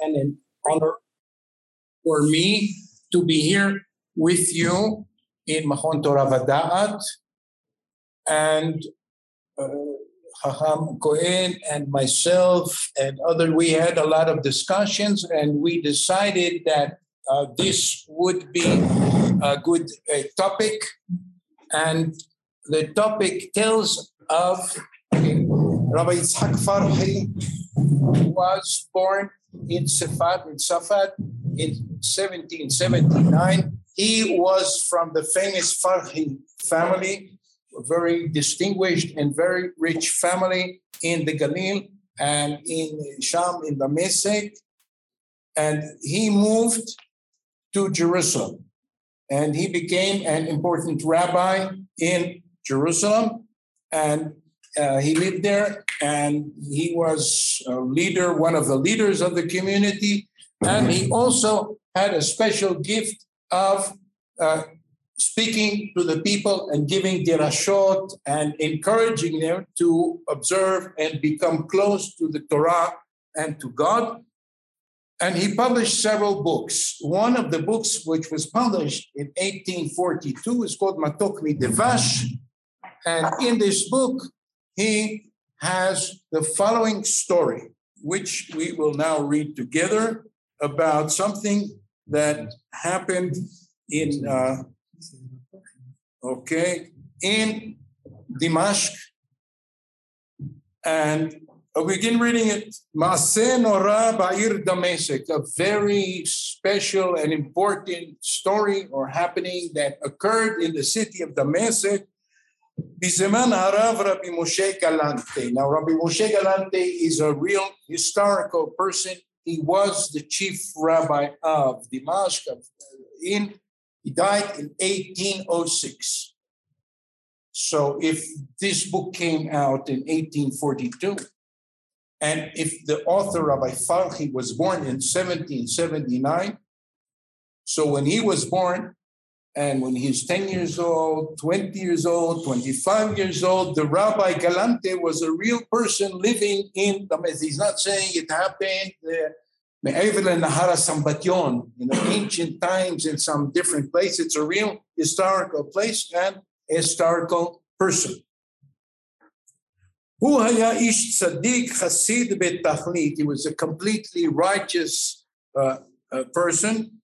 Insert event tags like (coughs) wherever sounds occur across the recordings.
and an honor for me to be here with you in Mahon Torah Vada'at. And uh, Hacham Cohen and myself and other, we had a lot of discussions and we decided that uh, this would be a good uh, topic. And the topic tells of Rabbi Yitzhak Farhi was born in Safad, in Safad in 1779. He was from the famous Farhi family, a very distinguished and very rich family in the Galil and in Sham, in the Mesek. And he moved to Jerusalem. And he became an important rabbi in Jerusalem. And uh, he lived there and he was a leader, one of the leaders of the community. And he also had a special gift of uh, speaking to the people and giving dirashot and encouraging them to observe and become close to the Torah and to God. And he published several books. One of the books, which was published in 1842, is called Matok MiDevash. And in this book, he has the following story, which we will now read together about something that happened in, uh, okay, in Dimashq. And I'll begin reading it. Nora Ba'ir Damascus, a very special and important story or happening that occurred in the city of Damascus Bizeman Harav Rabbi Moshe Galante. Now, Rabbi Moshe Galante is a real historical person. He was the chief rabbi of Damascus. Uh, in he died in 1806. So, if this book came out in 1842, and if the author Rabbi Farhi was born in 1779, so when he was born, and when he's 10 years old, 20 years old, 25 years old, the Rabbi Galante was a real person living in the He's not saying it happened Me'evel uh, Nahara Sambation in ancient times in some different place. It's a real historical place and historical person. He was a completely righteous uh, uh, person.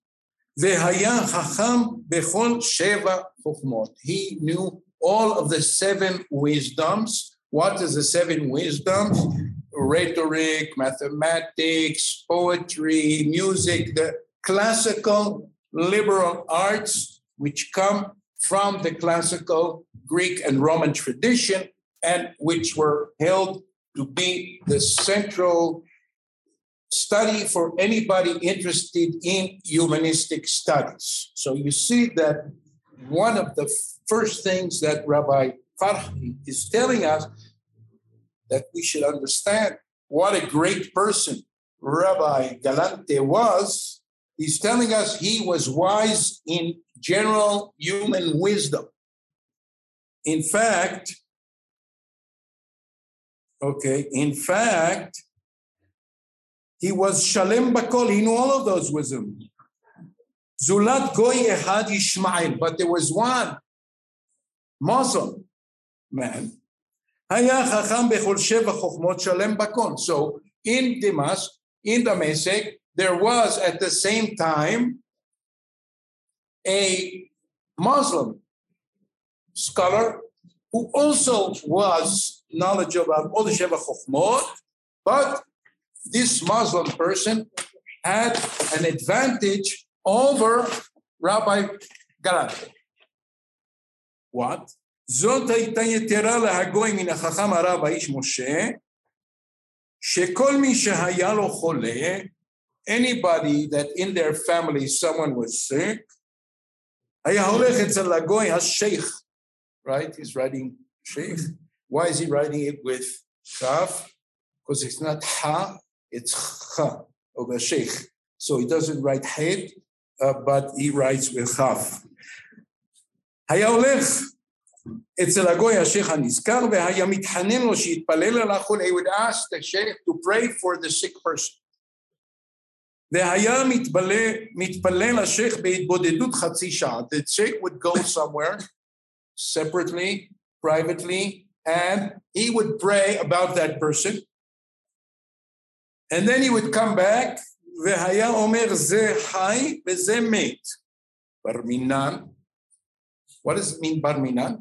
He knew all of the seven wisdoms. What is the seven wisdoms? Rhetoric, mathematics, poetry, music, the classical liberal arts, which come from the classical Greek and Roman tradition and which were held to be the central study for anybody interested in humanistic studies. So you see that one of the first things that Rabbi Farhi is telling us that we should understand what a great person Rabbi Galante was. He's telling us he was wise in general human wisdom. In fact, okay, in fact, he was Shalem Bakol. He knew all of those wisdom. Zulat Goy Ehad Ishmael. But there was one Muslim man. So in Dimas, in Damasek, there was at the same time a Muslim scholar who also was knowledgeable about all the Sheva Chokhmot, but this Muslim person had an advantage over Rabbi Galante. What? זאת הייתה יתרה להגוי מן החכם הרב האיש משה, שכל מי שהיה לו חולה, anybody that in their family someone was sick, היה הולך אצל הגוי השייך, right? He's writing sheikh. Why is he writing it with kaf? Because it's not ha, it's cha of a sheikh. So he doesn't write head, uh, but he writes with chaf. היה הולך אצל הגוי השייח הנזכר והיה מתחנן לו שיתפלל על החולה, he would ask the sheikh to pray for the sick person. והיה מתפלל, מתפלל השייח בהתבודדות חצי שעה. The sheikh would go somewhere separately, privately, and he would pray about that person. And then he would come back, והיה אומר זה חי וזה מת. בר מינן. What does it mean בר מינן?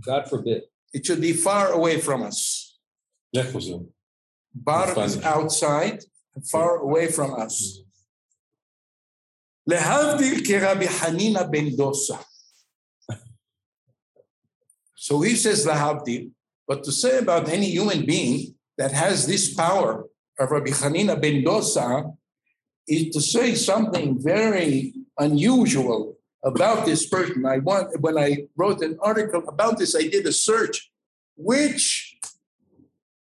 God forbid. It should be far away from us. איפה זה? Bar is Spanish. outside, far away from us. להבדיל כרבי חנינא בן דוסה. So he says להבדיל, but to say about any human being that has this power of Rabbi Hanina ben Dosa is to say something very unusual about this person. I want when I wrote an article about this, I did a search. Which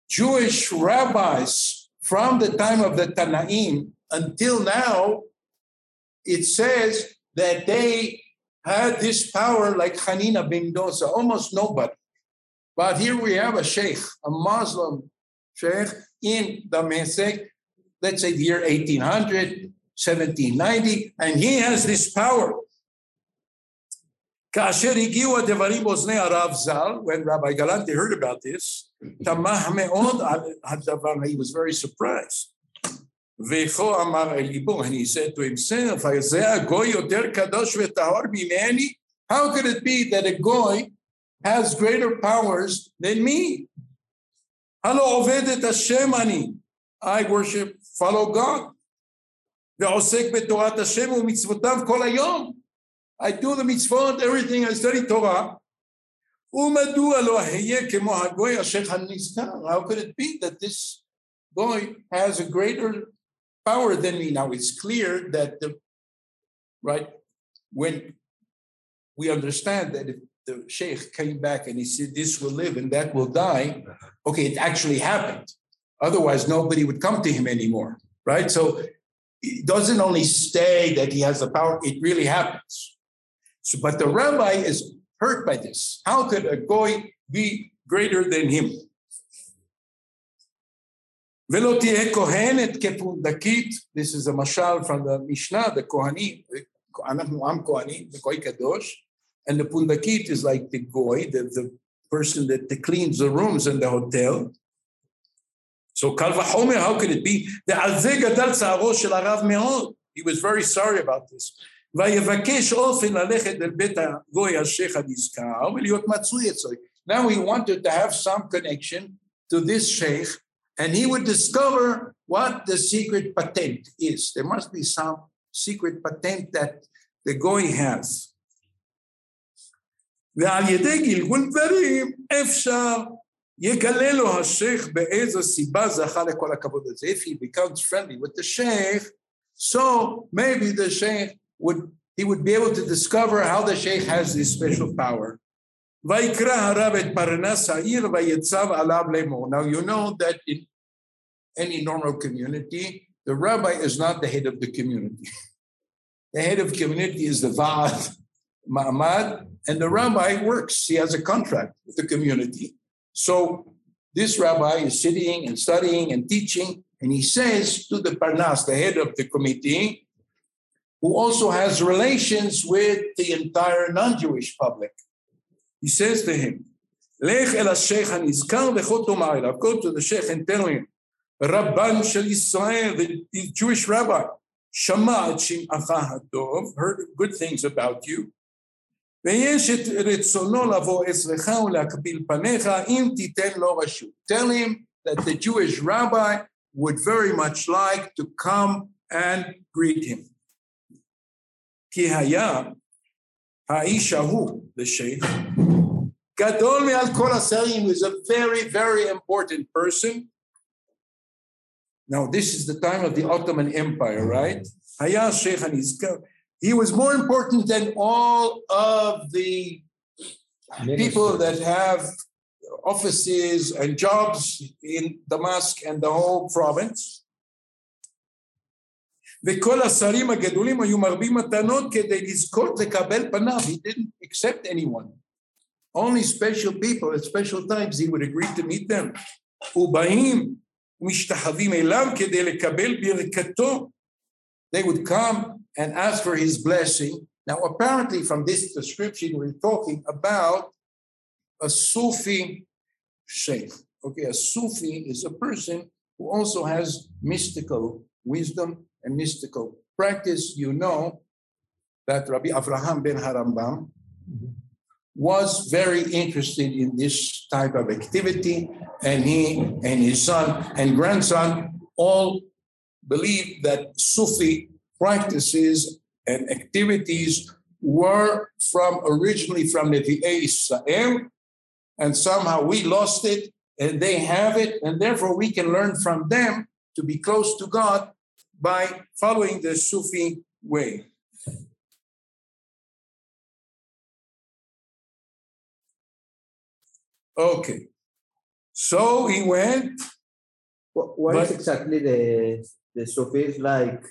Jewish rabbis from the time of the Tanaim until now, it says that they had this power like Hanina bin Dosa, almost nobody. But here we have a sheikh, a Muslim sheikh in Damascus, let's say the year 1800, 1790, and he has this power. כאשר הגיעו הדברים באוזני הרב ז"ל, when Rabbi Galante heard about this, תמך מאוד על הדבר, he was very surprised. וכה אמר אל ליבו, and he said to himself, זה הגוי יותר קדוש וטהור ממני? How could it be that a goy has greater powers than me? הלא עובד את השם אני. I worship, follow God. ועוסק בתורת השם ומצוותיו כל היום. I do the mitzvot, everything, I study Torah. ומדוע לא אהיה כמו הגוי אשר הנזכר? How could it be that this boy has a greater power than me? Now it's clear that the right when we understand that if the sheikh came back and he said, This will live and that will die, okay, it actually happened. Otherwise, nobody would come to him anymore, right? So it doesn't only stay that he has the power, it really happens. So, but the rabbi is hurt by this. How could a goy be greater than him? This is a mashal from the Mishnah, the Kohanim. I'm Kohanim, the Kohen Kadosh. and the pundakit is like the goy, the, the person that, that cleans the rooms in the hotel. So קל וחומר, how could it be? ועל זה גדל צערו של הרב מאוד. He was very sorry about this. ויבקש אופן ללכת אל בית הגוי השייח הנזכר ולהיות מצוי אצלו. Now he wanted to have some connection to this sheikh and he would discover what the secret patent is. There must be some secret patent that the goy has. ועל ידי גלגול דברים אפשר יגלה לו השייח באיזו סיבה זכה לכל הכבוד הזה. If he becomes friendly with the sheikh, so maybe the sheikh would he would be able to discover how the sheikh has this special power. ויקרא הרב את פרנס העיר ויצב עליו לאמור. Now you know that in any normal community, the rabbi is not the head of the community. (laughs) the head of community is the Vaad, Muhammad, and the rabbi works. He has a contract with the community. So this rabbi is sitting and studying and teaching, and he says to the Parnas, the head of the committee, who also has relations with the entire non Jewish public, he says to him, Lech el Sheikh Hanizkar v'chotomar Go to the Sheikh and tell him, Rabban Shalishai, Israel, the Jewish rabbi, Shama Shim'acha Hatov, heard good things about you. ויש את רצונו לבוא אצלך ולהקביל פניך אם תיתן לו רשות. Tell him that the Jewish rabbi would very much like to come and greet him. כי היה האיש ההוא, the sheikh, גדול מעל כל השרים, was a very, very important person. Now, this is the time of the Ottoman Empire, right? היה השייך הנזכר. He was more important than all of the people that have offices and jobs in Damascus and the whole province. וכל השרים הגדולים היו מרבים מתנות כדי לזכות לקבל פניו. He didn't accept anyone. Only special people at special times he would agree to meet them. ובאים ומשתחווים אליו כדי לקבל ברכתו. They would come and ask for his blessing. Now, apparently, from this description, we're talking about a Sufi sheikh. Okay, a Sufi is a person who also has mystical wisdom and mystical practice. You know that Rabbi Avraham ben Harambam was very interested in this type of activity, and he and his son and grandson all believed that Sufi practices and activities were from originally from the Israel, and somehow we lost it, and they have it, and therefore we can learn from them to be close to God by following the Sufi way. Okay. So he went. What, what is But- exactly the the Sufis like?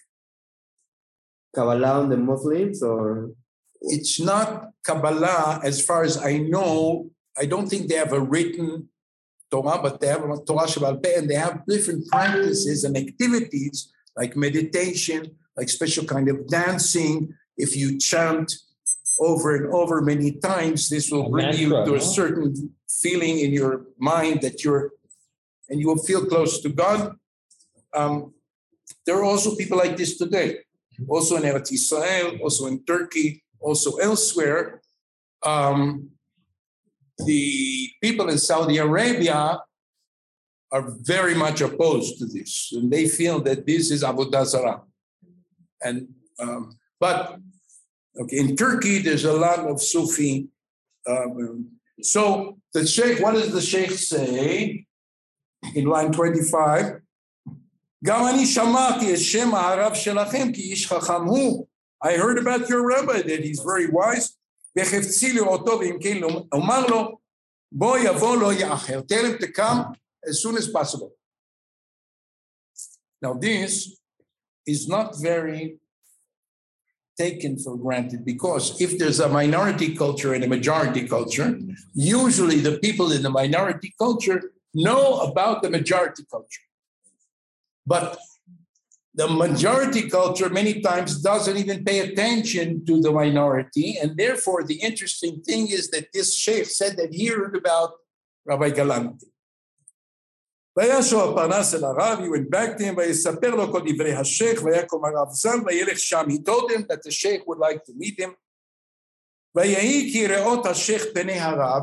Kabbalah on the Muslims or It's not Kabbalah, as far as I know. I don't think they have a written Torah, but they have a Torah Shabbat Peh, and they have different practices and activities like meditation, like special kind of dancing. If you chant over and over many times, this will A bring you mantra, to a certain feeling in your mind that you're, and you will feel close to God. Um, there are also people like this today, also in Eretz Israel, also in Turkey, also elsewhere. Um, the people in Saudi Arabia are very much opposed to this, and they feel that this is Avodah Zarah. And um, but okay, in Turkey, there's a lot of Sufi. Um, so the sheikh, what does the sheikh say in line 25? גם אני שמעתי את שם הרב שלכם כי איש חכם הוא. I heard about your rabbi that he's very wise. וחפצי לראותו ואם כן אומר לו בוא יבוא לא יאחר. Tell him to come as soon as possible. Now this is not very taken for granted because if there's a minority culture and a majority culture, usually the people in the minority culture know about the majority culture. But the majority culture many times doesn't even pay attention to the minority. And therefore, the interesting thing is that this sheikh said that he heard about Rabbi Galante. וישו על פרנס he went back to him, ויספר לו כל דברי השייח, ויקום הרב He told him that the sheikh would like to meet him.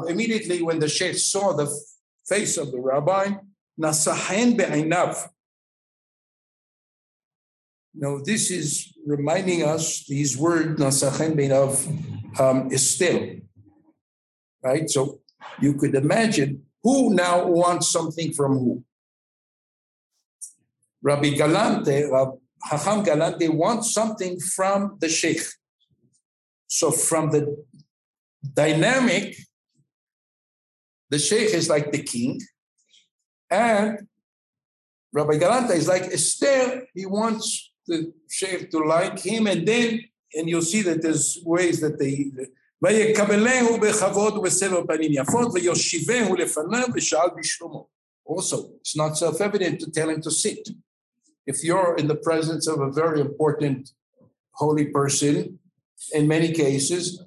immediately when the sheikh saw the face of the rabbi, נסחן בעיניו. Now, this is reminding us these words, Nasachen Beinav, um, is still. Right? So you could imagine who now wants something from who. Rabbi Galante, Rab Hacham Galante wants something from the Sheikh. So from the dynamic, the Sheikh is like the king, and Rabbi Galante is like Esther. He wants the sheikh to like him, and then and you'll see that there's ways that they. ויקבלהו בכבוד ובסבר פנים יפות ויושיבהו לפניו ושאל בשלומו. Also, it's not self-evident to tell him to sit. If you're in the presence of a very important holy person, in many cases,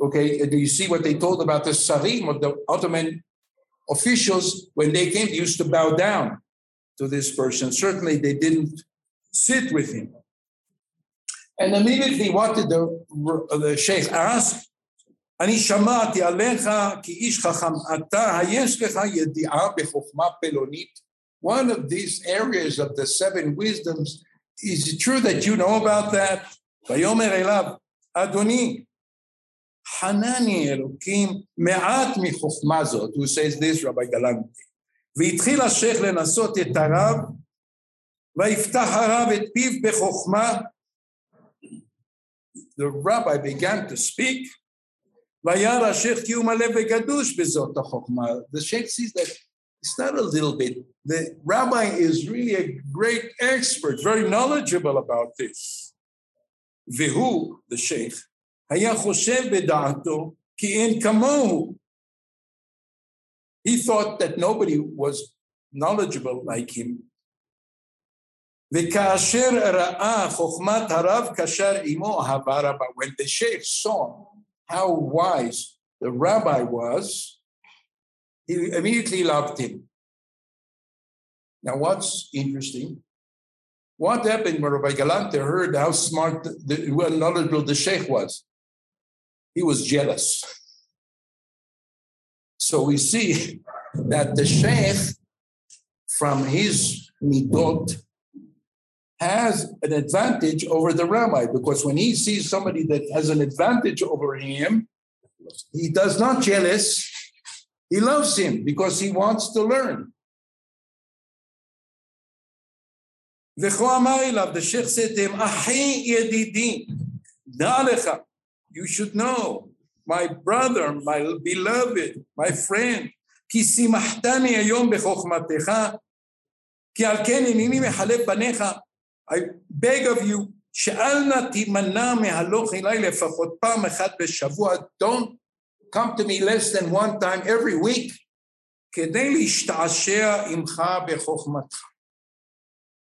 okay, do you see what they told about the Sarim or the Ottoman officials when they came? They used to bow down to this person. Certainly, they didn't sit with him. And immediately, what did the, the sheikh ask? אני שמעתי עליך כי איש חכם אתה, היש לך ידיעה בחוכמה פלונית? One of these areas of the seven wisdoms, is it true that you know about that? ויאמר אליו, אדוני, חנני אלוקים מעט מחוכמה זאת, who says this, רבי גלנטי. והתחיל השייח לנסות את הרב, ויפתח הרב את פיו בחוכמה. The rabbi began to speak, וירא השייח כי הוא מלא וגדוש בזאת החוכמה. The sheikh sees that it's not a little bit. The rabbi is really a great expert, very knowledgeable about this. והוא, the sheikh, היה חושב בדעתו כי אין כמוהו. He thought that nobody was knowledgeable like him וכאשר ראה חוכמת הרב קשר עמו אהבה רבה. When the sheikh saw how wise the rabbi was, he immediately loved him. Now, what's interesting? What happened when Rabbi Galante heard how smart, the, well knowledgeable the sheikh was? He was jealous. So we see (laughs) that the sheikh, from his midot, has an advantage over the rabbi because when he sees somebody that has an advantage over him, he does not jealous. He loves him because he wants to learn. וכה אמר אליו, the sheikh said to him, אחי ידידי, דע לך, you should know, my brother, my beloved, my friend, כי שימחתני היום בחוכמתך, כי על כן הנני מחלק בניך, I beg of you, שאל נא תימנע מהלוך אליי לפחות פעם אחת בשבוע, don't come to me less than one time every week, כדי להשתעשע עמך בחוכמתך.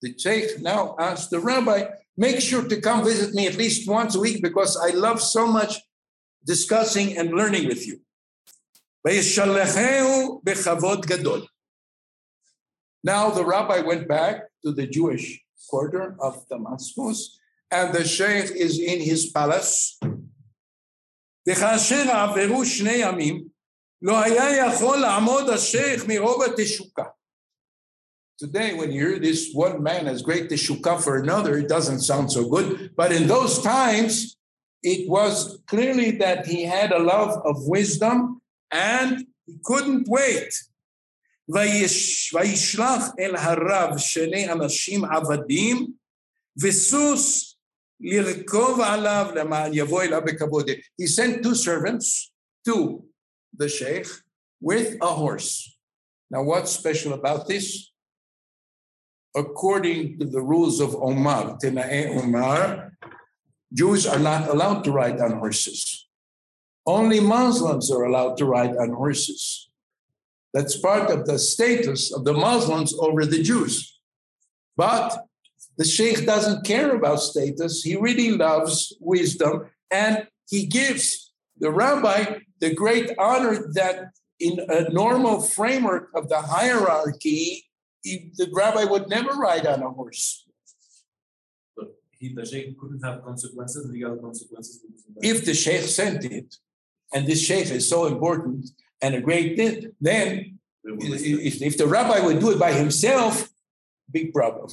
The sheikh now asked the rabbi, make sure to come visit me at least once a week because I love so much discussing and learning with you. וישלחהו בכבוד גדול. Now the rabbi went back to the Jewish quarter of Damascus, and the sheikh is in his palace. וכאשר עברו שני ימים, לא היה יכול לעמוד השייח מרוב התשוקה. Today, when you hear this one man has great teshukah for another, it doesn't sound so good. But in those times, it was clearly that he had a love of wisdom and he couldn't wait. ויש, וישלח אל הרב שני אנשים עבדים וסוס לרכוב עליו למען יבוא אליו בכבוד. He sent two servants to the sheikh with a horse. Now, what's special about this? according to the rules of Omar, Tenae Omar, Jews are not allowed to ride on horses. Only Muslims are allowed to ride on horses. That's part of the status of the Muslims over the Jews. But the Sheikh doesn't care about status. He really loves wisdom and he gives the rabbi the great honor that in a normal framework of the hierarchy, he, the rabbi would never ride on a horse. But he, the sheikh couldn't have consequences, legal consequences. If the sheikh sent it, and this sheikh is so important and a great thing, then if, if the rabbi would do it by himself, big problem.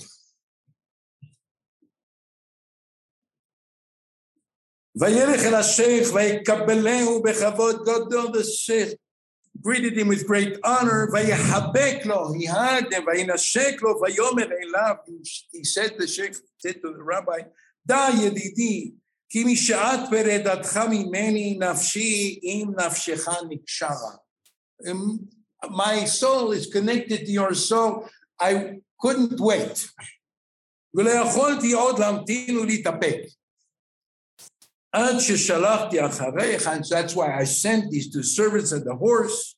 וילך אל השייח ויקבלהו בכבוד גדול, the sheikh greeted him with great honor, ויחבק לו, he hugged him, וינשק לו, ויאמר אליו, he said, the sheikh said to the rabbi, דע ידידי, כי משעת פרדתך ממני נפשי עם נפשך נקשרה. My soul is connected to your soul, I couldn't wait. ולא יכולתי עוד להמתין ולהתאפק. עד ששלחתי אחריך, and that's why I sent these two servants and the horse,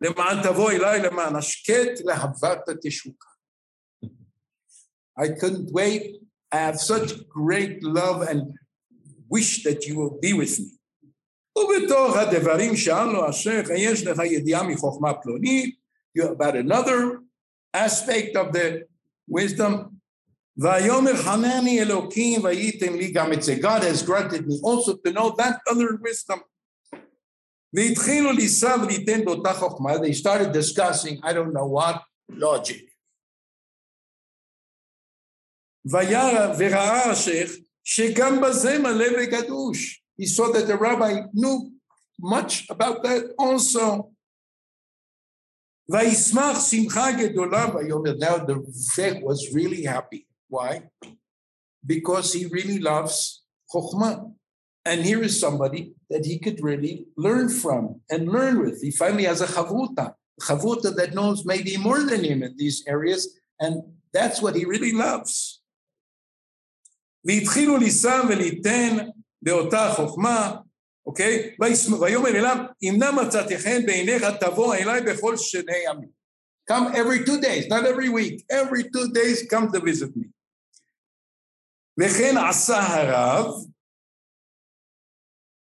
למען תבוא אליי למען השקט להבת התשוקה. I couldn't wait. I have such great love and wish that you will be with me. ובתוך הדברים שאל לו השייך, יש לך ידיעה מחוכמה פלונית, about another aspect of the wisdom, ויאמר חנני אלוקים וייתם לי גם את זה. God has granted me also to know that other wisdom. והתחילו לישא וליתן באותה חוכמה, they started discussing, I don't know what, logic. וירא וראה השייח Shekam Bazema Leve Gadush. He saw that the rabbi knew much about that also. Vaismach Simcha Gedolah Now the Zech was really happy. Why? Because he really loves Chokhmah. And here is somebody that he could really learn from and learn with. He finally has a chavuta, chavuta that knows maybe more than him in these areas. And that's what he really loves. והתחילו לישא וליתן באותה חוכמה, אוקיי? ויאמר אליו, אם נא מצאתי חן בעיניך, תבוא אליי בכל שני ימים. Come every two days, not every week. Every two days, come to visit me. וכן עשה הרב,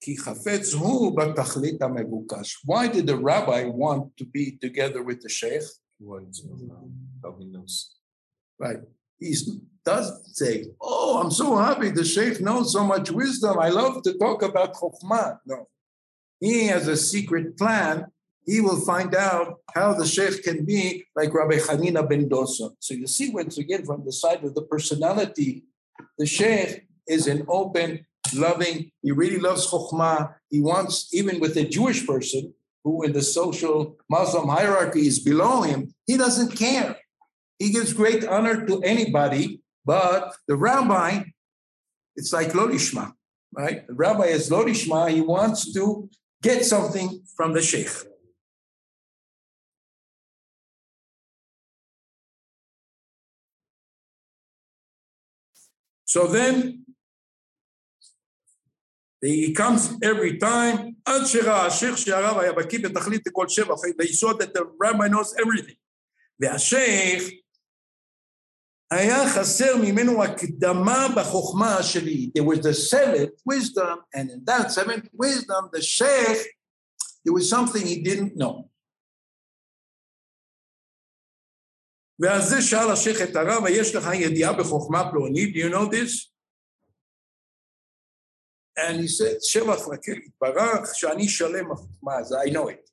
כי חפץ הוא בתכלית המבוקש. Why did the rabbi want to be together with the sheikh? What, how he knows. Right. He doesn't say, Oh, I'm so happy the Sheikh knows so much wisdom. I love to talk about Chokhmah. No. He has a secret plan. He will find out how the Sheikh can be like Rabbi Hanina ben Dosa. So you see, once again, from the side of the personality, the Sheikh is an open, loving, he really loves Chokhmah. He wants, even with a Jewish person who in the social Muslim hierarchy is below him, he doesn't care. He gives great honor to anybody, but the rabbi, it's like Lolishma, right? The rabbi is Lolishma, he wants to get something from the sheikh. So then he comes every time, עד שראה השייח שהרב היה בקיא בתכלית לכל שבח, ביסוד that the rabbi knows everything. והשייח היה חסר ממנו הקדמה בחוכמה שלי. There was the seventh wisdom, and in that seventh wisdom, the sheikh, there was something he didn't know. ועל זה שאל השייח את הרב, יש לך ידיעה בחוכמה פלונית? Do you know this? And he said, שבח לקל יתברך, שאני שלם בחוכמה, אז I know it.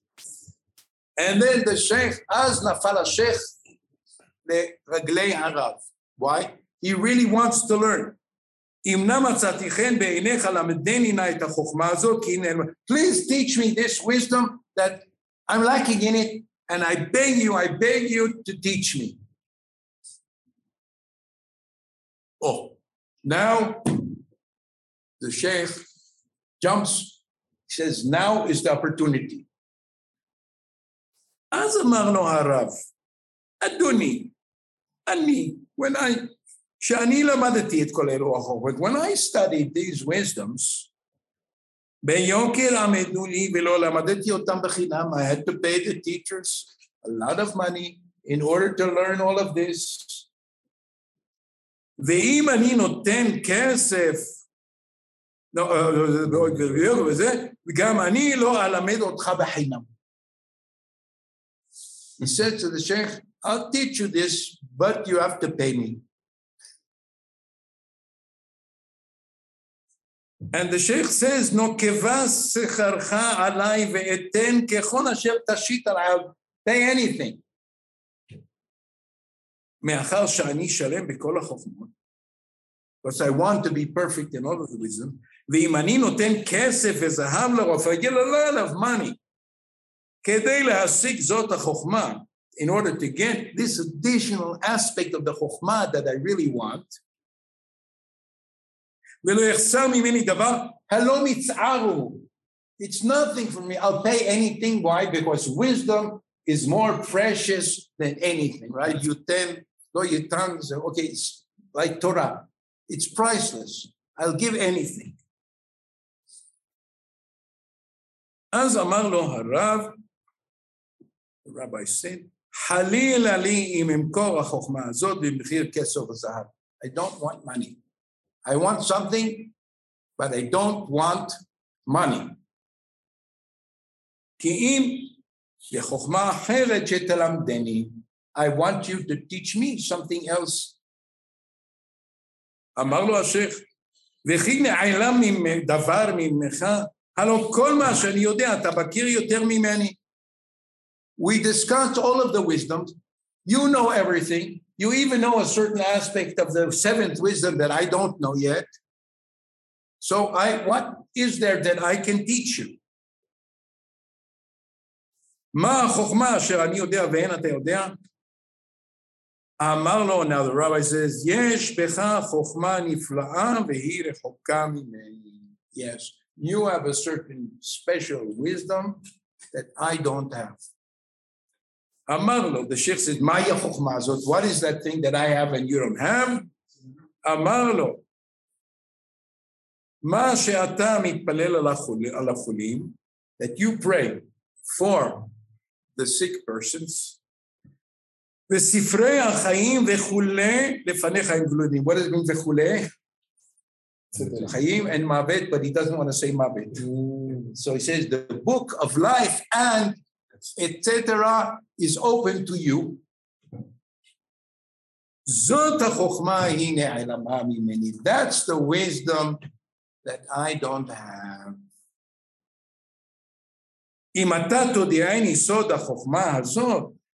And then the sheikh, אז נפל השייח לרגלי הרב. Why? He really wants to learn. אם נא מצאתי חן בעיניך למדני נא את החוכמה הזאת, כי הנה, please teach me this wisdom that I'm lacking in it, and I beg you, I beg you to teach me. Oh, now the sheikh jumps, says, now is the opportunity. אז אמר לו הרב, אדוני, אני, when I, כשאני למדתי את כל אלו החוכמות, when I studied these wisdoms, ביוקר עמדו לי ולא למדתי אותם בחינם, I had to pay the teachers a lot of money in order to learn all of this. ואם אני נותן כסף, לא, אה, וזה, וגם אני לא אלמד אותך בחינם. He said to the sheikh, I'll teach you this, but you have to pay me. And the sheikh says, נוקבה שכרך עליי ואתן ככל אשר תשית עליי, I'll pay anything. מאחר שאני שלם בכל החוכמות, because I want to be perfect in all of the wisdom, ואם אני נותן כסף וזהב לרופא, I get a lot of money, כדי להשיג זאת החוכמה, in order to get this additional aspect of the Chokhmah that I really want, it's nothing for me. I'll pay anything. Why? Because wisdom is more precious than anything, right? You ten, though your tongues, okay, it's like Torah. It's priceless. I'll give anything. As Amar lo Harav, the rabbi said, חלילה לי אם אמכור החוכמה הזאת במחיר כסף וזהב. I don't want money. I want something, but I don't want money. כי אם לחוכמה אחרת שתלמדני, I want you to teach me something else. אמר לו השייח, וכי נעלם דבר ממך, הלא כל מה שאני יודע, אתה מכיר יותר ממני. We discussed all of the wisdoms. You know everything. You even know a certain aspect of the seventh wisdom that I don't know yet. So I what is there that I can teach you? מה החוכמה אשר אני יודע ואין אתה יודע? אמר לו, now the rabbi says, יש בך חוכמה נפלאה והיא רחוקה ממני. Yes, you have a certain special wisdom that I don't have. אמר לו, the sheikh says, מהי החוכמה הזאת? What is that thing that I have and you don't have? אמר לו, מה שאתה מתפלל על, החול, על החולים, that you pray for the sick persons, וספרי החיים וכולי לפניך הם גלויים. What does it mean וכולי? Chaim and Mavet, but he doesn't want to say Mavet. So he says the book of life and etc., is open to you. That's the wisdom that I don't have.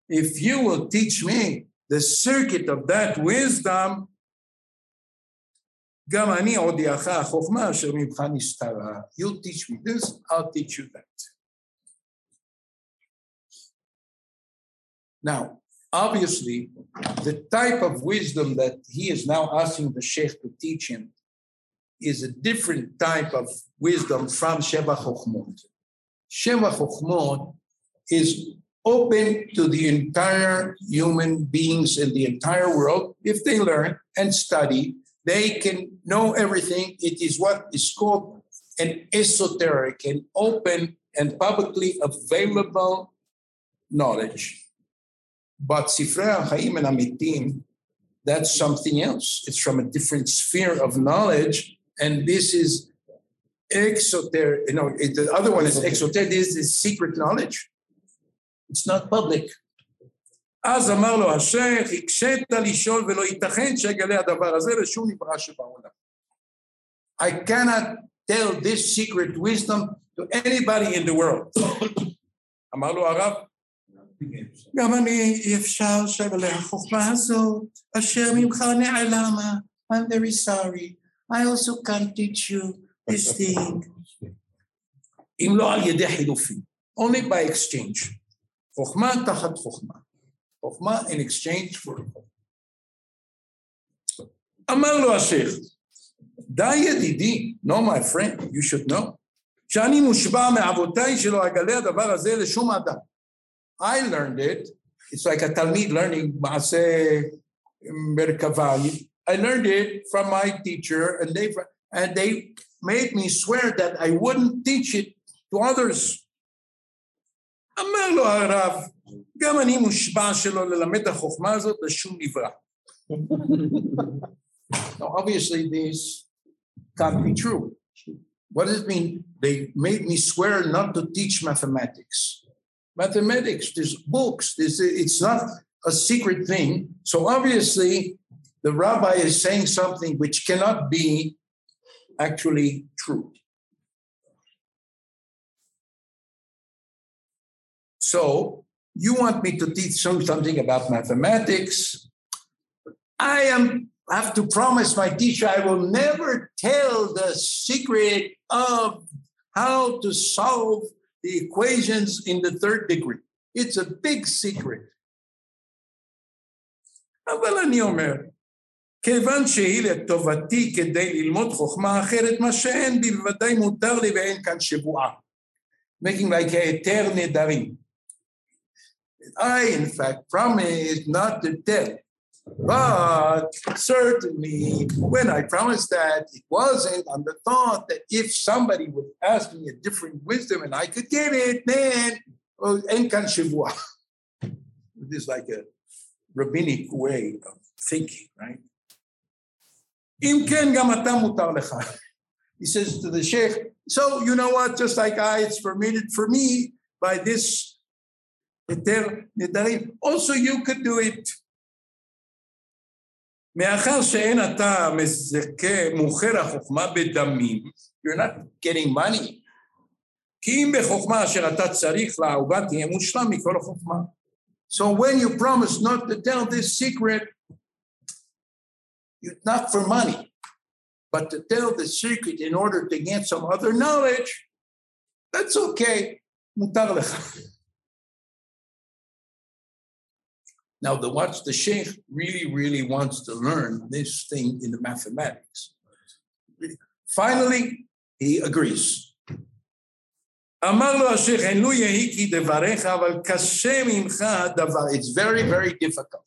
If you will teach me the circuit of that wisdom, you'll teach me this, I'll teach you that. Now, obviously, the type of wisdom that he is now asking the sheikh to teach him is a different type of wisdom from Sheva Chochmot. Sheva Chochmot is open to the entire human beings in the entire world. If they learn and study, they can know everything. It is what is called an esoteric and open and publicly available knowledge. But Sifrei HaChaim and Amitim, that's something else. It's from a different sphere of knowledge. And this is exoteric. You know, it, the other one is exoteric. This is secret knowledge. It's not public. אז אמר לו השייח, הקשית לשאול ולא ייתכן שיגלה הדבר הזה לשום נברא שבעולם. I cannot tell this secret wisdom to anybody in the world. אמר לו הרב, גם אני אי אפשר שיגלה החוכמה הזאת, אשר ממך נעלמה. I'm very sorry. I also can't teach you this thing. אם לא על ידי חילופים. Only by exchange. חוכמה תחת חוכמה. חוכמה in exchange for אמר לו השייח, די ידידי, no my friend, you should know, שאני מושבע מאבותיי שלא אגלה הדבר הזה לשום אדם. I learned it, it's like a תלמיד learning מעשה מרכביים. I learned it from my teacher and they, and they made me swear that I wouldn't teach it to others. אמר לו הרב, גם אני מושבע שלא ללמד את החוכמה הזאת לשום נברא. (laughs) Now, obviously, this can't be true. What does it mean? They made me swear not to teach mathematics. Mathematics, there's books, there's, it's not a secret thing. So obviously, the rabbi is saying something which cannot be actually true. So you want me to teach some something about mathematics. I am have to promise my teacher I will never tell the secret of how to solve the equations in the third degree. It's a big secret. אבל אני אומר, כיוון שהיא לטובתי כדי ללמוד חוכמה אחרת, מה שאין בי בוודאי מותר לי ואין כאן שבועה. making like היתר נדרים. I, in fact, promised not to tell. but certainly, when I promised that, it wasn't on the thought that if somebody would ask me a different wisdom and I could get it, then enkan shivua. It is like a rabbinic way of thinking, right? Imken gamata mutar lecha. He says to the sheikh, so you know what? Just like I, it's permitted for me by this. Also, you could do it. מאחר שאין אתה מזכה מוכר החוכמה בדמים, you're not getting money. כי אם בחוכמה אשר אתה צריך לאהובה תהיה מושלם מכל החוכמה. So when you promise not to tell this secret, it's not for money, but to tell the secret in order to get some other knowledge, that's okay. מותר לך. Now, the what the sheikh really, really wants to learn this thing in the mathematics. Finally, he agrees. It's very, very difficult.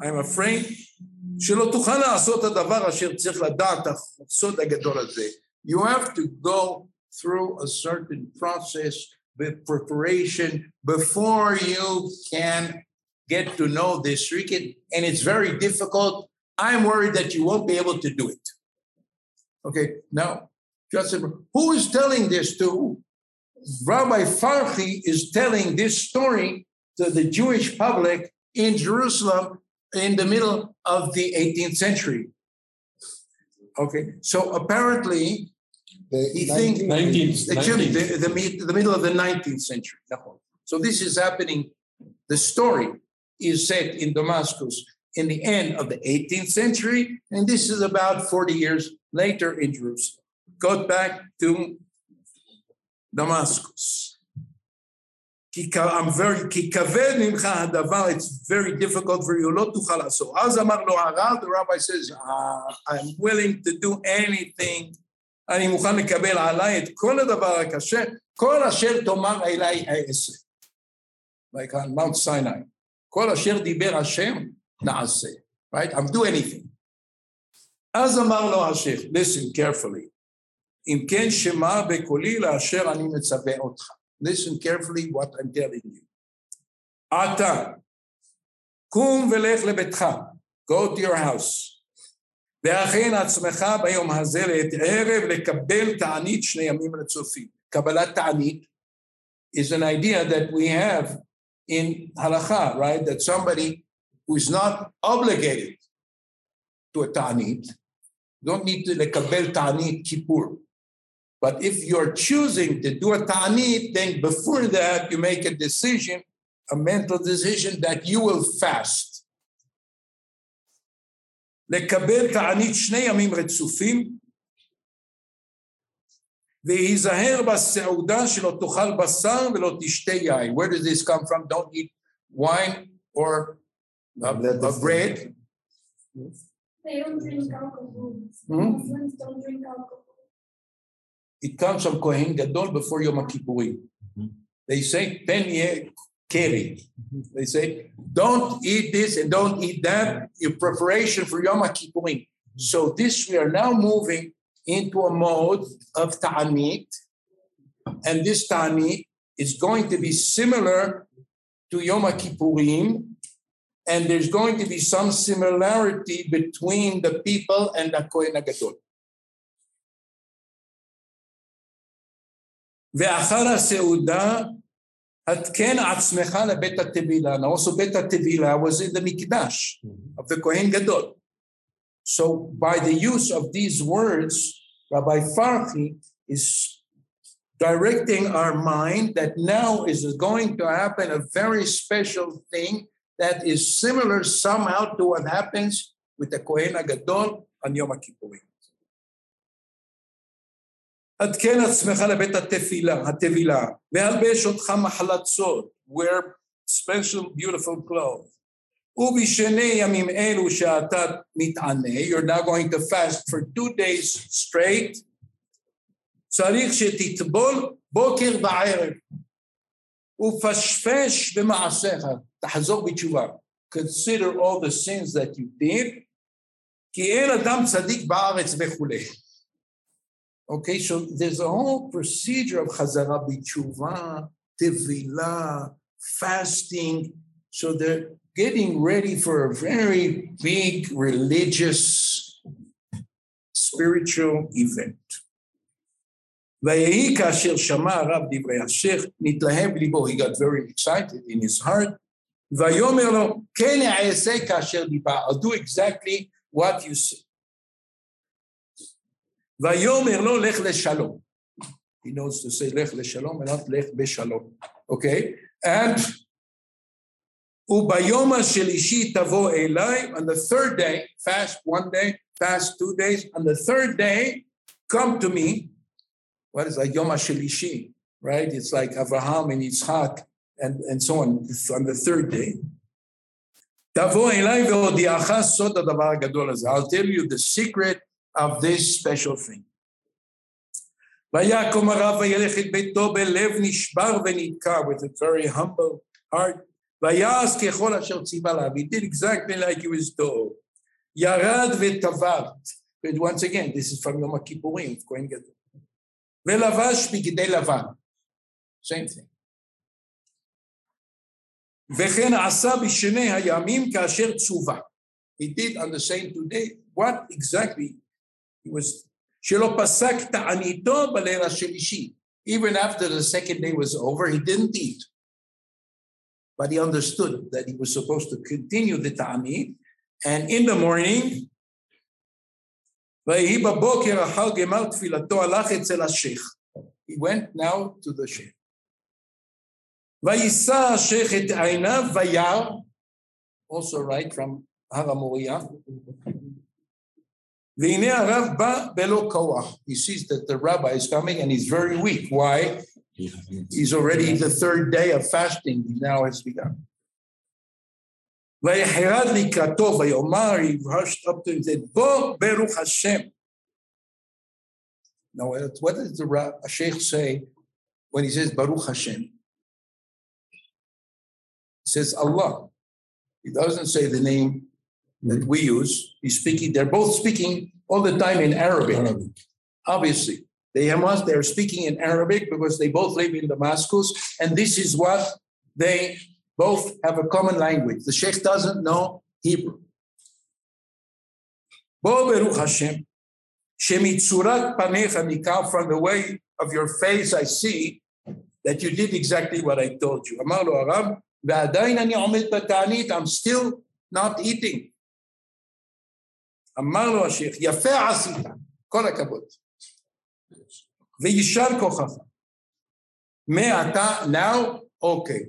I'm afraid You have to go through a certain process with preparation before you can get to know this wicked, and it's very difficult. I'm worried that you won't be able to do it. Okay, now, just who is telling this to? Rabbi Farhi is telling this story to the Jewish public in Jerusalem in the middle of the 18th century. Okay, so apparently the he 19th, think 19th, actually 19th. The, the, the, middle of the 19th century. So this is happening. The story is set in Damascus in the end of the 18th century, and this is about 40 years later in Jerusalem. Go back to Damascus. I'm very, it's very difficult for you. So, as the rabbi says, ah, I'm willing to do anything אני מוכן לקבל עליי את כל הדבר הקשה, כל אשר תאמר אליי אעשה. Like on Mount Sinai. כל אשר דיבר השם, נעשה. Right? I'm do anything. אז אמר לו השייח, listen carefully. אם כן שמע בקולי לאשר אני מצווה אותך. Listen carefully what I'm telling you. אתה, קום ולך לביתך. Go to your house. והכין עצמך ביום הזה לעת ערב לקבל תענית שני ימים רצופים. קבלת תענית is an idea that we have in halacha, right? That somebody who is not obligated to a ta'anit, don't need to לקבל ta'anit kippur. But if you're choosing to do a ta'anit, then before that you make a decision, a mental decision that you will fast. לקבל תענית שני ימים רצופים, והיזהר בסעודה שלא תאכל בשר ולא תשתה יין. Where does this come from? Don't eat wine or uh, Let uh, us- bread. They don't drink alcohol. Hmm? Muslims don't drink alcohol. It comes from Kohen Gadol before Yom Kippurim. They say, ten year keri. They say, don't eat this and don't eat that, your preparation for Yom Kippurim. So this, we are now moving into a mode of ta'anit. And this ta'anit is going to be similar to Yom Kippurim. And there's going to be some similarity between the people and the Kohen Gadol. ואחר הסעודה, התקן עצמך לבית הטבילה. Now also בית הטבילה was in the מקדש of the Kohen Gadol. So by the use of these words, Rabbi Farhi is directing our mind that now is going to happen a very special thing that is similar somehow to what happens with the Kohen Gadol on Yom Kippurim. עדכן עצמך לבית התפילה, הטבילה, והלבש אותך מחלצות, wear special beautiful clothes. ובשני ימים אלו שאתה מתענה, you're now going to fast for two days straight, צריך שתטבול בוקר וערב, ופשפש במעשיך, תחזור בתשובה. Consider all the sins that you did, כי אין אדם צדיק בארץ וכולי. Okay, so there's a whole procedure of chazara b'tshuva, tevilah, fasting. So they're getting ready for a very big religious, spiritual event. ויהי כאשר שמע הרב דברי השייח, נתלהב ליבו, he got very excited in his heart, ויאמר לו, כן אעשה כאשר דיבר, I'll do exactly what you say. Vayomer lo lech leshalom. He knows to say lech leshalom and not lech beshalom. Okay? And ubayom shelishi tavo elai. On the third day, fast one day, fast two days. On the third day, come to me. What is like Yom shelishi? Right? It's like Avraham and Yitzhak and, and so on on the third day. I'll tell you the secret of this special thing. ויקום הרב וילך את ביתו בלב נשבר ונדקר, with a very humble heart. ויעש ככל אשר ציווה לה, he did exactly like he was told. ירד וטבל, but once again, this is from יום הכיפורים, of כהן גדול. ולבש בגדי לבן, same thing. וכן עשה בשני הימים כאשר צווה. He did on the same two days. What exactly? He was, שלא פסק תעניתו בליל השלישי. Even after the second day was over, he didn't eat. But he understood that he was supposed to continue the ta'anit. And in the morning, ויהי בבוקר אחר גמר תפילתו הלך אצל השייח. He went now to the sheikh. ויישא השייח את עיניו וירא, also right from הר המוריה. והנה הרב בא בלא כוח. He sees that the rabbi is coming and he's very weak. Why? He's already the third day of fasting. He now has begun. ויחרד לקראתו ויאמר, he rushed up to him and said, בוא ברוך השם. Now, what- what does the Ra- Sheikh say when he says Baruch Hashem? He says Allah. He doesn't say the name that we use is speaking, they're both speaking all the time in Arabic. Arabic. Obviously, they Hamas, they're speaking in Arabic because they both live in Damascus, and this is what they both have a common language. The Sheikh doesn't know Hebrew. Bo Baruch Hashem, Shemitzurat Panecha Nikal, from the way of your face I see that you did exactly what I told you. I'm still not eating. אמר לו השייח, יפה עשית, כל הכבוד. ויישר כוחך. מעתה, now, okay.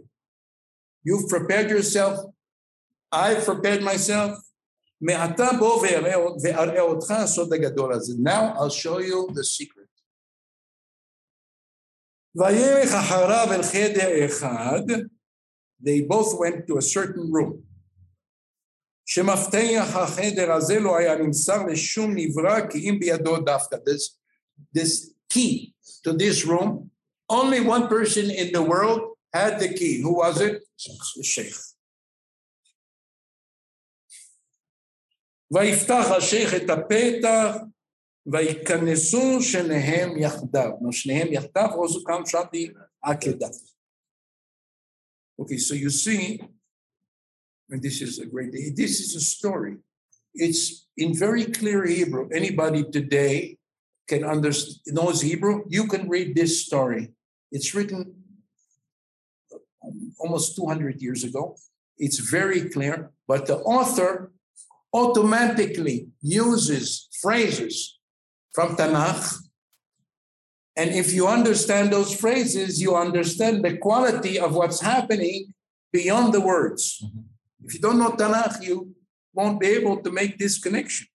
You've prepared yourself, I've prepared myself. מעתה בוא ואראה אותך הסוד הגדול הזה. Now I'll show you the secret. וילך אחריו אל חדר אחד, they both went to a certain room. שמפתח החדר הזה לא היה נמסר לשום נברא כי אם בידו דווקא. This, this key to this room, only one person in the world had the key. Who was it? The sheikh. ויפתח השייח את הפתח וייכנסו שניהם יחדיו. נו, שניהם יחדיו, also comes from the עקדה. Okay, so you see, and this is a great, this is a story. It's in very clear Hebrew. Anybody today can understand, knows Hebrew, you can read this story. It's written uh, almost 200 years ago. It's very clear, but the author automatically uses phrases from Tanakh. And if you understand those phrases, you understand the quality of what's happening beyond the words. Mm-hmm. If you don't know Tanakh, you won't be able to make this connection.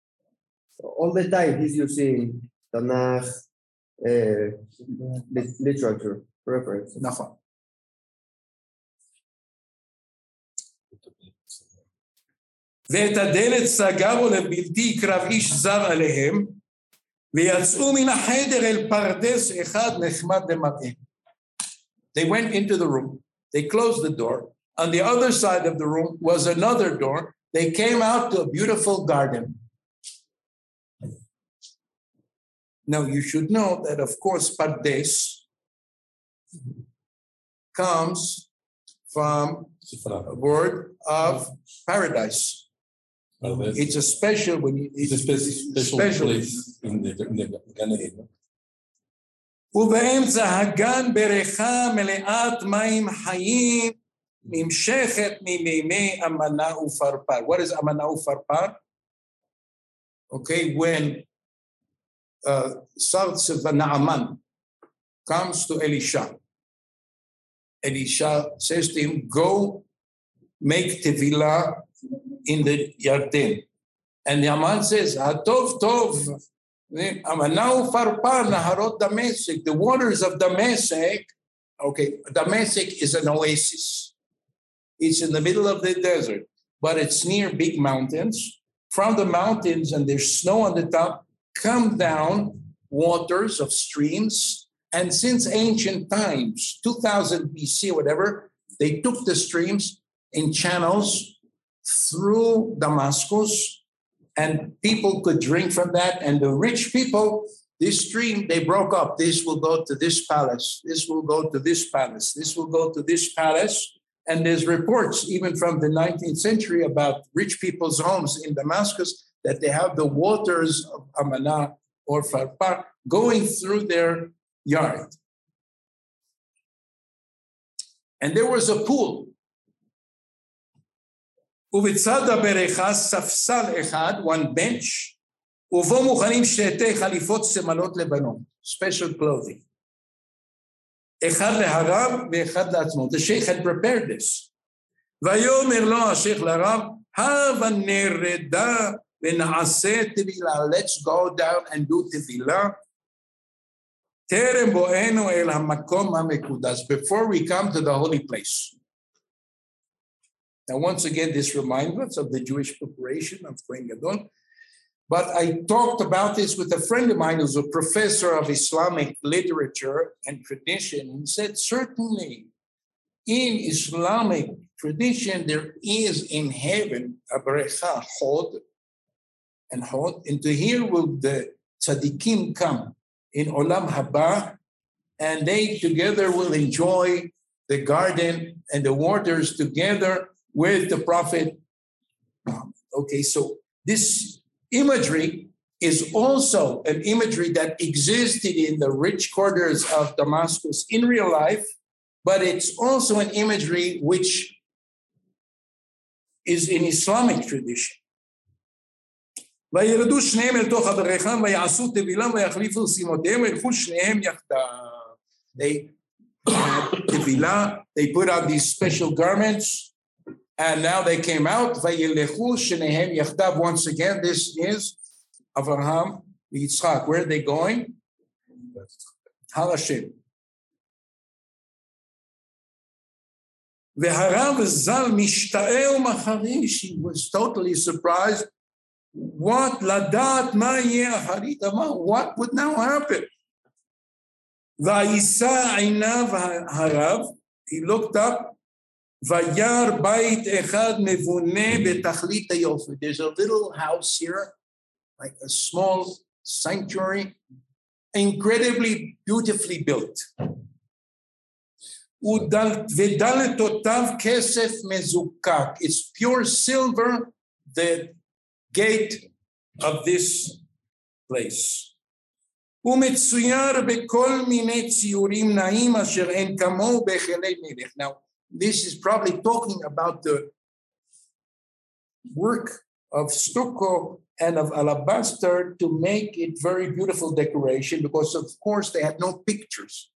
all the time he's using Tanakh uh, lit- literature reference. נכון. ואת הדלת סגרו לבלתי יקרב איש זר עליהם, ויצאו מן החדר אל פרדס אחד נחמד למראה. They went into the room, they closed the door. On the other side of the room was another door. They came out to a beautiful garden. Now, you should know that, of course, Pardes comes from a word of paradise. It's a special when you, It's a speci- special special. place in the, in the Gan Eden. ובאמצע הגן בריכה מלאת מים חיים נמשכת ממימי אמנה ופרפר. What is אמנה ופרפר? Okay, when uh, Sartsev Naaman comes to Elisha, Elisha says to him, go make tevilah in the Yarden. And Naaman says, Atov Tov, Amana Farpar Naharot Damascus, the waters of Damascus. Okay, Damascus is an oasis. It's in the middle of the desert, but it's near big mountains. From the mountains, and there's snow on the top, come down waters of streams. And since ancient times, 2000 BC whatever, they took the streams in channels through Damascus and people could drink from that. And the rich people, this stream, they broke up. This will go to this palace. This will go to this palace. This will go to this palace. And there's reports, even from the 19th century, about rich people's homes in Damascus that they have the waters of Amanah or Farpar going through their yard. And there was a pool. One bench. Special clothing. אחד להרב ואחד לעצמו. The sheikh had prepared this. ויאמר לו השייח לרב, הבה נרדה ונעשה טבילה. Let's go down and do טבילה. טרם בואנו אל המקום המקודש. Before we come to the holy place. Now, once again, this reminds us of the Jewish preparation of Kohen Gadol. But I talked about this with a friend of mine who's a professor of Islamic literature and tradition. He said, certainly in Islamic tradition, there is in heaven a brecha, hod, and hod. And to here will the tzaddikim come in Olam Haba, and they together will enjoy the garden and the waters together with the prophet. Okay, so this imagery is also an imagery that existed in the rich quarters of Damascus in real life, but it's also an imagery which is in Islamic tradition. וירדו שניהם אל תוך הבריכה ויעשו טבילם ויחליפו שימותיהם וילכו שניהם יחדיו. They had טבילה, (coughs) they put on these special garments, and now they came out, וילכו שניהם יחדיו. Once again, this is Avraham, Yitzchak. Where are they going? Har Hashem. והרב ז"ל משתאה ומחריש, he was totally surprised. What לדעת מה יהיה אחרית אמר, what would now happen? ויישא עיניו הרב, he looked up, וירא בית אחד מבונה בתכלית היופי. There's a little house here, like a small sanctuary, incredibly beautifully built. ודל- ודלתותיו כסף מזוקק. It's pure silver, the gate of this place. הוא מצויר בכל מיני ציורים נעים אשר אין כמוהו בהיכלי מלך. Now, this is probably talking about the work of stucco and of alabaster to make it very beautiful decoration because of course they had no pictures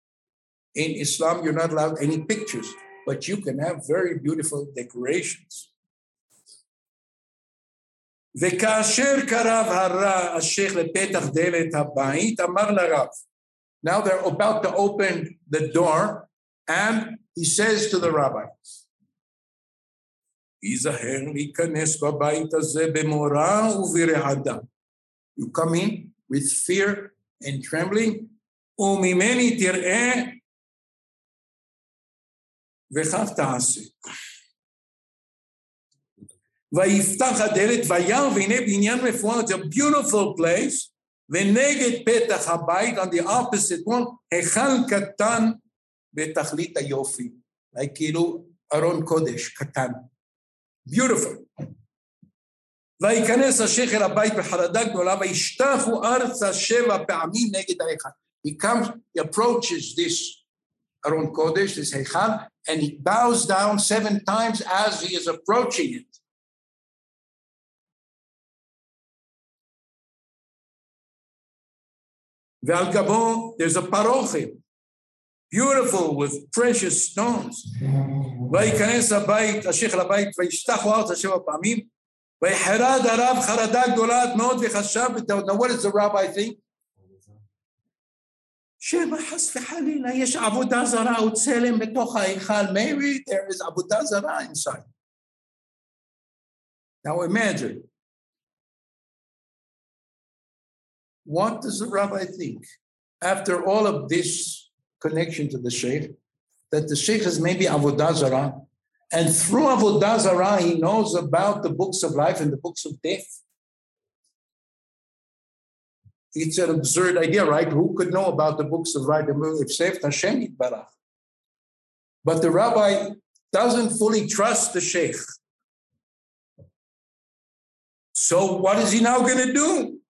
in islam you're not allowed any pictures but you can have very beautiful decorations וכאשר קרב הרע השייח לפתח דלת הבית, אמר לרב. Now they're about to open the door, and he says to the rabbi, היזהר להיכנס בבית הזה במורא וברעדה. You come in with fear and trembling, וממני תראה, וכך תעשה. ויפתח הדלת וירא והנה בניין מפואר, it's a beautiful place, ונגד פתח הבית, on the opposite one, היכל קטן בתכלית היופי, like כאילו ארון קודש קטן, beautiful. וייכנס השייח אל הבית בחרדה גדולה, וישתחו ארצה שבע פעמים נגד ההיכל. He comes, he approaches this ארון קודש, this היכל, and he bows down seven times as he is approaching it. ועל גבו, there's a פרוכת, beautiful with precious stones. וייכנס הבית, השייח לבית, וישתחו ארצה שבע פעמים, ויחרד הרב חרדה גדולה עד מאוד וחשב, now what does the rabbi think? שמא חס וחלילה יש עבודה זרה או צלם בתוך ההיכל, maybe there is עבודה זרה inside. Now imagine, what does the rabbi think? After all of this connection to the sheikh, that the sheikh is maybe Avodah Zarah, and through Avodah Zarah, he knows about the books of life and the books of death. It's an absurd idea, right? Who could know about the books of life except Hashem death? But the rabbi doesn't fully trust the sheikh. So what is he now going to do?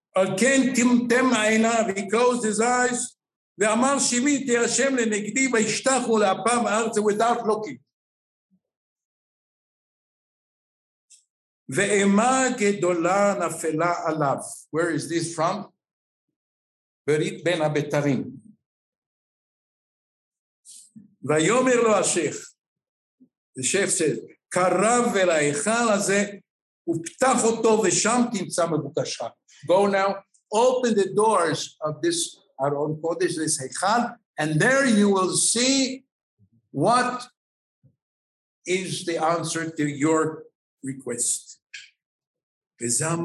He closed his eyes ואמר שיוויתי השם לנגדי וישתחו לאפיו ארצה without looking. ואימה גדולה נפלה עליו. Where is this from? ברית בין הבתרים. ויאמר לו השייח, says, קרב אל ההיכל הזה ופתח אותו ושם תמצא מבוקשך. Go now, open the doors of this Aron Kodesh, this Hechal, and there you will see what is the answer to your request. He said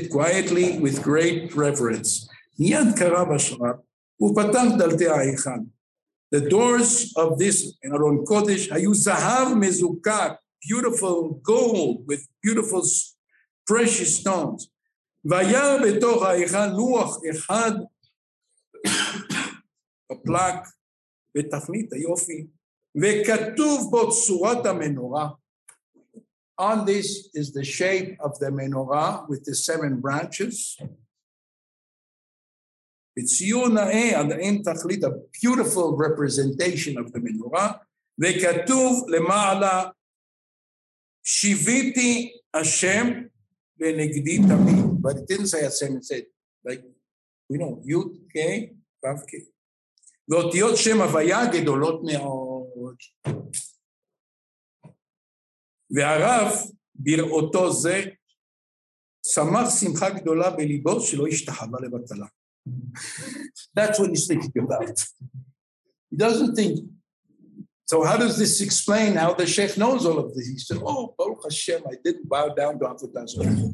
it quietly with great reverence. The doors of this in Aron Kodesh, Hayu have Mezukat, beautiful gold with beautiful precious stones. והיה בתוך ההיכל לוח אחד, הפלק בתכלית היופי, וכתוב בו צורת המנורה. On this is the shape of the menorah with the seven branches. בציור נאה עד אין תכלית, a beautiful representation of the menorah, וכתוב למעלה, שיוויתי השם לנגדי תמיד. But it didn't say השם, it said, like, you know, י' K, ו' K. ואותיות שם הוויה גדולות מאוד. והרב בראותו זה שמח שמחה גדולה בליבו שלא השתחווה לבטלה. That's what he's thinking about. He doesn't think. So how does this explain how the sheikh knows all of this? He said, "Oh, Baruch Hashem, I didn't bow down to Avodah Zarah."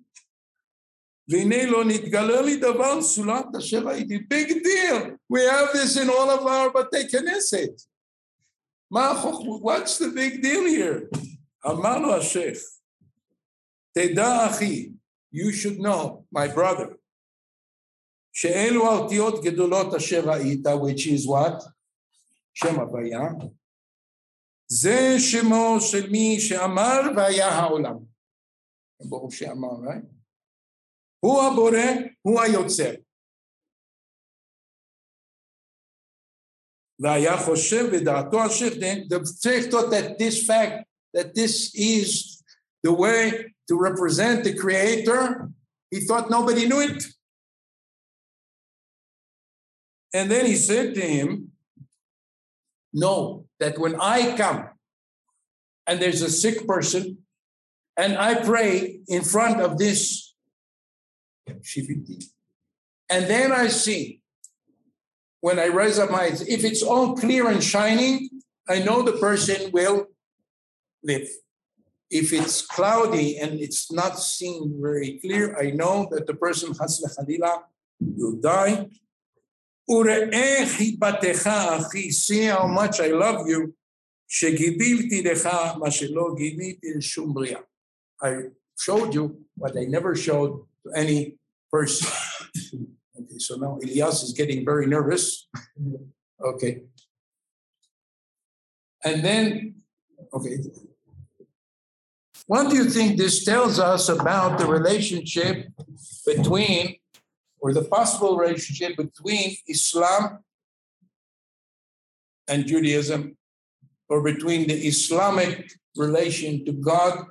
והנה לא נתגלה לי דבר סולת אשר הייתי. Big deal, we have this in all of our בתי כנסת. מה החוכמה? What's the big deal here? אמר לו השייח, תדע אחי, you should know, my brother, שאלו האותיות גדולות אשר ראית, which is what? שם הוויה. זה שמו של מי שאמר והיה העולם. ברור שאמר, right? הוא הבורא, הוא היוצר. והיה חושב ודעתו אשר the fact thought that this fact, that this is the way to represent the creator, he thought nobody knew it. And then he said to him, know that when I come and there's a sick person and I pray in front of this Shiviti. And then I see, when I raise up my eyes, if it's all clear and shining, I know the person will live. If it's cloudy and it's not seen very clear, I know that the person, has the Khalila, will die. See how much I love you. I showed you what I never showed to any person. okay, so now Elias is getting very nervous. okay. And then, okay. What do you think this tells us about the relationship between or the possible relationship between Islam and Judaism, or between the Islamic relation to God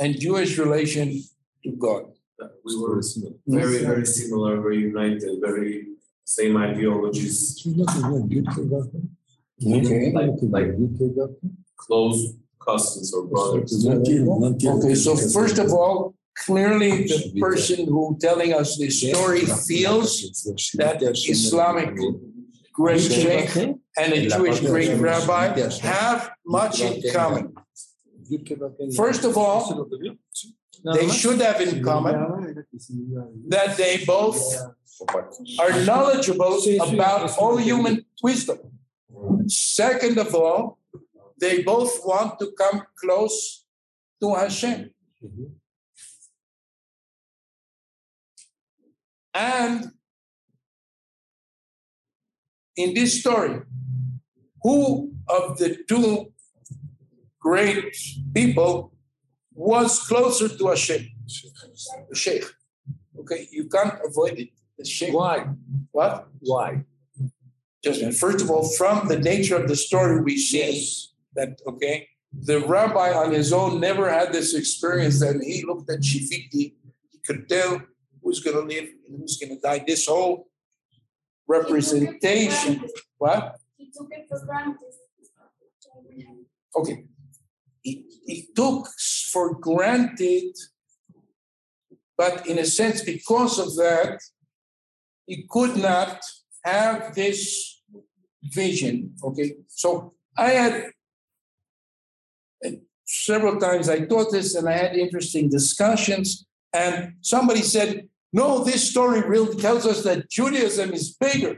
and Jewish relation to God. Uh, we were very, very similar, very united, very same ideologies, Okay. like like close cousins or brothers. Okay, so first of all, clearly the person who telling us this story feels that Islamic great sheikh and a Jewish great rabbi have much in common. First of all, they should have in common that they both are knowledgeable about all human wisdom. Second of all, they both want to come close to Hashem. And in this story, who of the two great people was closer to Hashem? The Sheikh. Okay, you can't avoid it. The Sheikh. Why? What? Why? Just. First of all, from the nature of the story, we see that, okay, the rabbi on his own never had this experience that he looked at Shiviti, he could tell who's going to live and who's going to die. This whole representation. What? He took it for granted. Okay. He, took for granted, but in a sense, because of that, he could not have this vision. Okay. So I had several times I taught this and I had interesting discussions. And somebody said, no, this story really tells us that Judaism is bigger.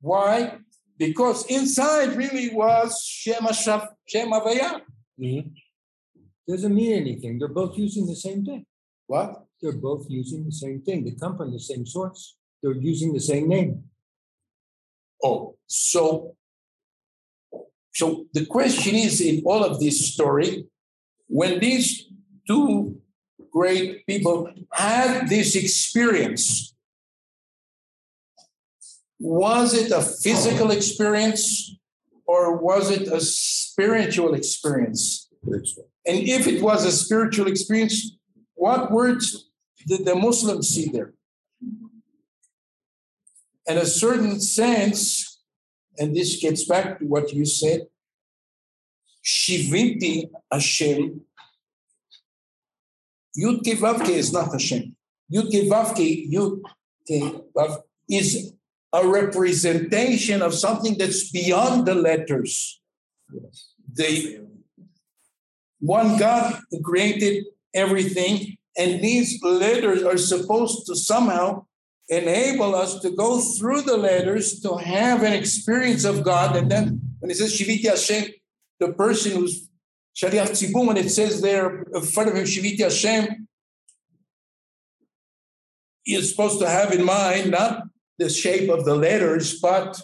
Why? Because inside really was Shem Hashaf, Shem Havaya. Mm-hmm. Doesn't mean anything. They're both using the same thing. What? They're both using the same thing. They come from the same source. They're using the same name. Oh, so so the question is in all of this story, when these two great people had this experience, was it a physical experience or was it a spiritual experience? And if it was a spiritual experience, what words did the Muslims see there? In a certain sense, and this gets back to what you said, Shiviti Hashem, Yud Kevavke is not Hashem. Yud Kevavke, Yud Kevav is a representation of something that's beyond the letters. Yes. The one God who created everything, and these letters are supposed to somehow enable us to go through the letters to have an experience of God. And then when it says Shiviti Hashem, the person who's Shaliach Tzibur, when it says there in front of him Shiviti Hashem, he is supposed to have in mind not the shape of the letters, but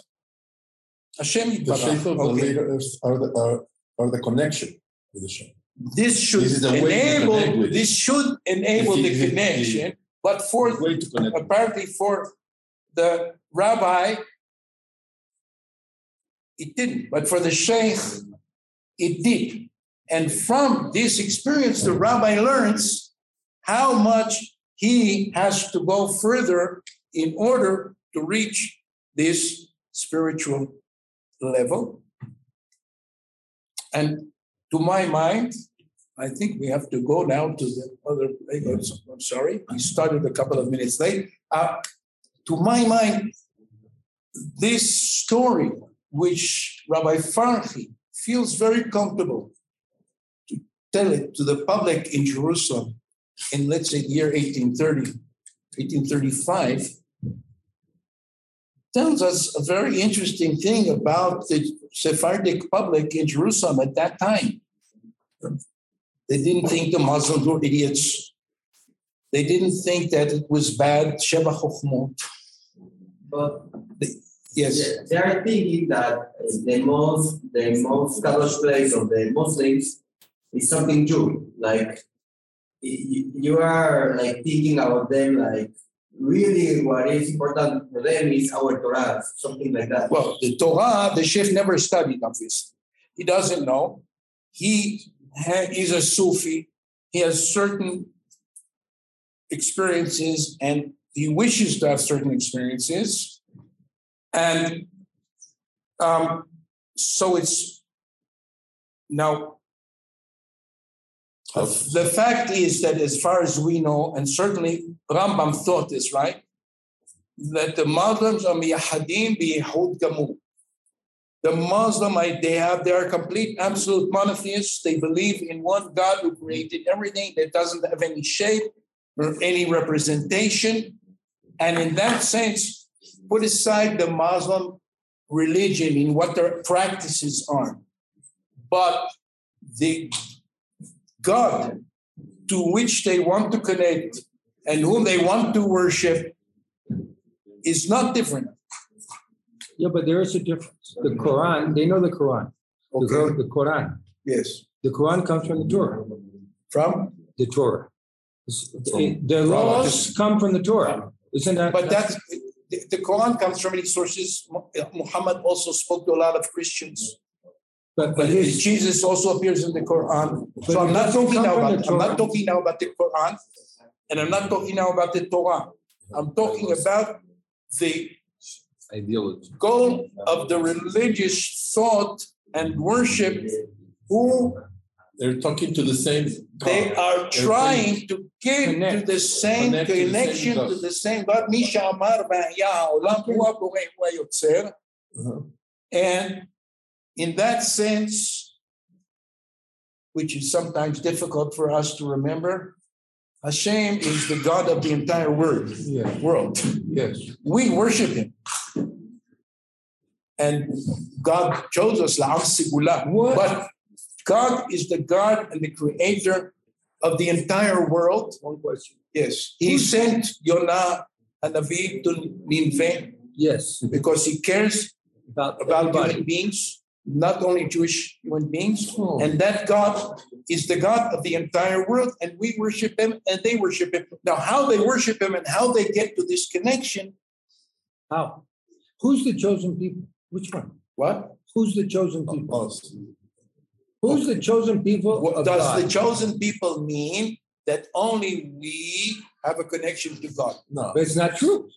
Hashem The shape of the letters are the, are, are the connection with the Shem. This should This is a way to connect enable, this should enable the he- if he- connection, but for apparently for the rabbi, it didn't, but for the sheikh, it did. And from this experience, the rabbi learns how much he has to go further in order to reach this spiritual level. And to my mind, I think we have to go now to the other, I'm sorry, we started a couple of minutes late. Uh, to my mind, this story, which Rabbi Farhi feels very comfortable to tell it to the public in Jerusalem in, let's say, the year 1830, 1835, tells us a very interesting thing about the Sephardic public in Jerusalem at that time. They didn't think the Muslims were idiots. They didn't think that it was bad, Sheba. But Yes. they are thinking that the most the most kadosh place of the Muslims is something Jew. Like you are like thinking about them like really what is important for them is our Torah, something like that. Well, the Torah, the Sheikh never studied, obviously. He doesn't know. He he's a Sufi. He has certain experiences and he wishes to have certain experiences. And um, so it's now the fact is that as far as we know, and certainly Rambam thought this, right? That the Muslims are miyahadim biyehud gamur. The Muslim, they have, they are complete absolute monotheists. They believe in one God who created everything that doesn't have any shape or any representation. And in that sense, put aside the Muslim religion in what their practices are. But the God to which they want to connect and whom they want to worship is not different. Yeah, but there is a difference. The Quran, they know the Quran. The The Quran. Yes. The Quran comes from the Torah. From? The Torah. The from- laws come from the Torah. Isn't that? But that's, the, the Quran comes from many sources. Muhammad also spoke to a lot of Christians. But, but Jesus also appears in the Quran. So I'm not talking now about I'm not talking now about the Quran, and I'm not talking now about the Torah. I'm talking about the ideology goal of the religious thought and worship. Who they're talking to the same. God. They are they're trying to get connect, to the same connection to the same God. Misha Amar uh-huh. and in that sense, which is sometimes difficult for us to remember, Hashem is the God of the entire world. yeah, World. yes. We worship Him. And God chose us, La'am Sigula. But God is the God and the creator of the entire world. One question. Yes. He sent Yonah and Navi to Nineveh Yes, because he cares about about everybody. human beings, not only Jewish human beings. Oh. And that God is the God of the entire world, and we worship Him and they worship Him. Now, how they worship Him and how they get to this connection, How? Who's the chosen people? Which one? what? Who's the chosen people? Us. Who's the chosen people What of does God? the chosen people mean that only we have a connection to God? No. But it's not true.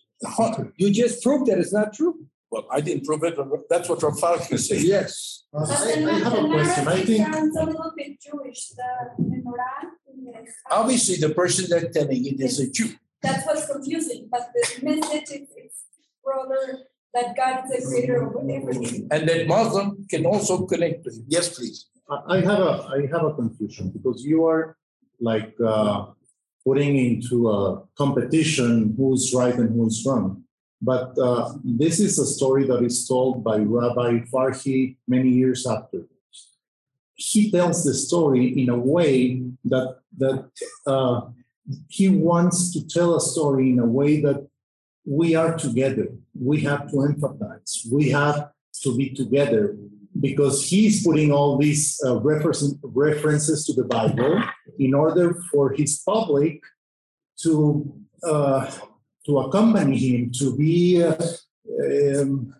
You just proved that it's not true. Well, I didn't prove it, but that's what Rav Farhi said. Yes. But I, I have a question. I narrative think sounds a little bit Jewish, the menorah. Obviously, the person that's telling it is a Jew. That's what's confusing, but the message is, is rather that God is the creator of everything. And that Muslim can also connect to him. Yes, please. I I have a I have a confusion because you are like uh, putting into a competition who's right and who's wrong. But uh, this is a story that is told by Rabbi Farhi many years after. He tells the story in a way that that uh, he wants to tell a story in a way that we are together. We have to empathize. We have to be together because he's putting all these uh, reference, references to the Bible in order for his public to uh, to accompany him, to be uh, um,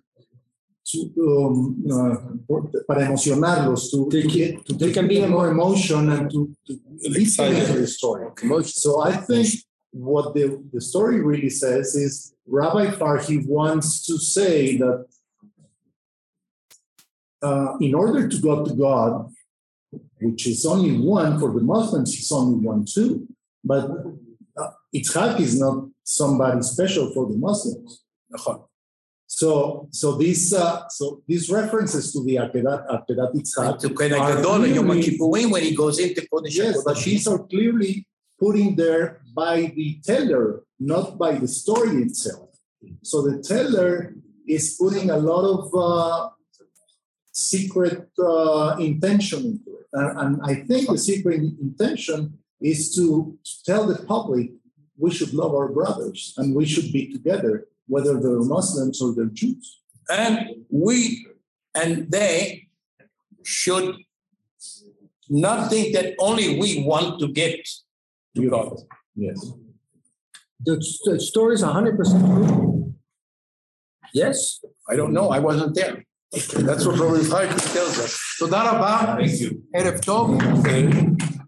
to, um, uh, para emocionarlos, to, to get to they take can be more emotion and to, listen to lead them into the story. So I think what the, the story really says is Rabbi Farhi wants to say that uh, in order to go to God, which is only one for the Muslims, it's only one too. But uh, Itzhak is not somebody special for the Muslims. So, so these, uh, so these references to the Akedat, Akedat Itzhak To Kohen Gadol and Yom Kippurim when he goes into Kodesh Yes, but these are clearly put in there by the teller, not by the story itself. So the teller is putting a lot of uh, secret uh, intention into it. And, and I think the secret intention is to, to tell the public we should love our brothers and we should be together, whether they're Muslims or they're Jews. And we and they should not think that only we want to get to God. Yes. The, the story is 100% true. Yes, I don't know. I wasn't there. That's what Rabbi Farhi tells us. So, Darabah, Erev Tov.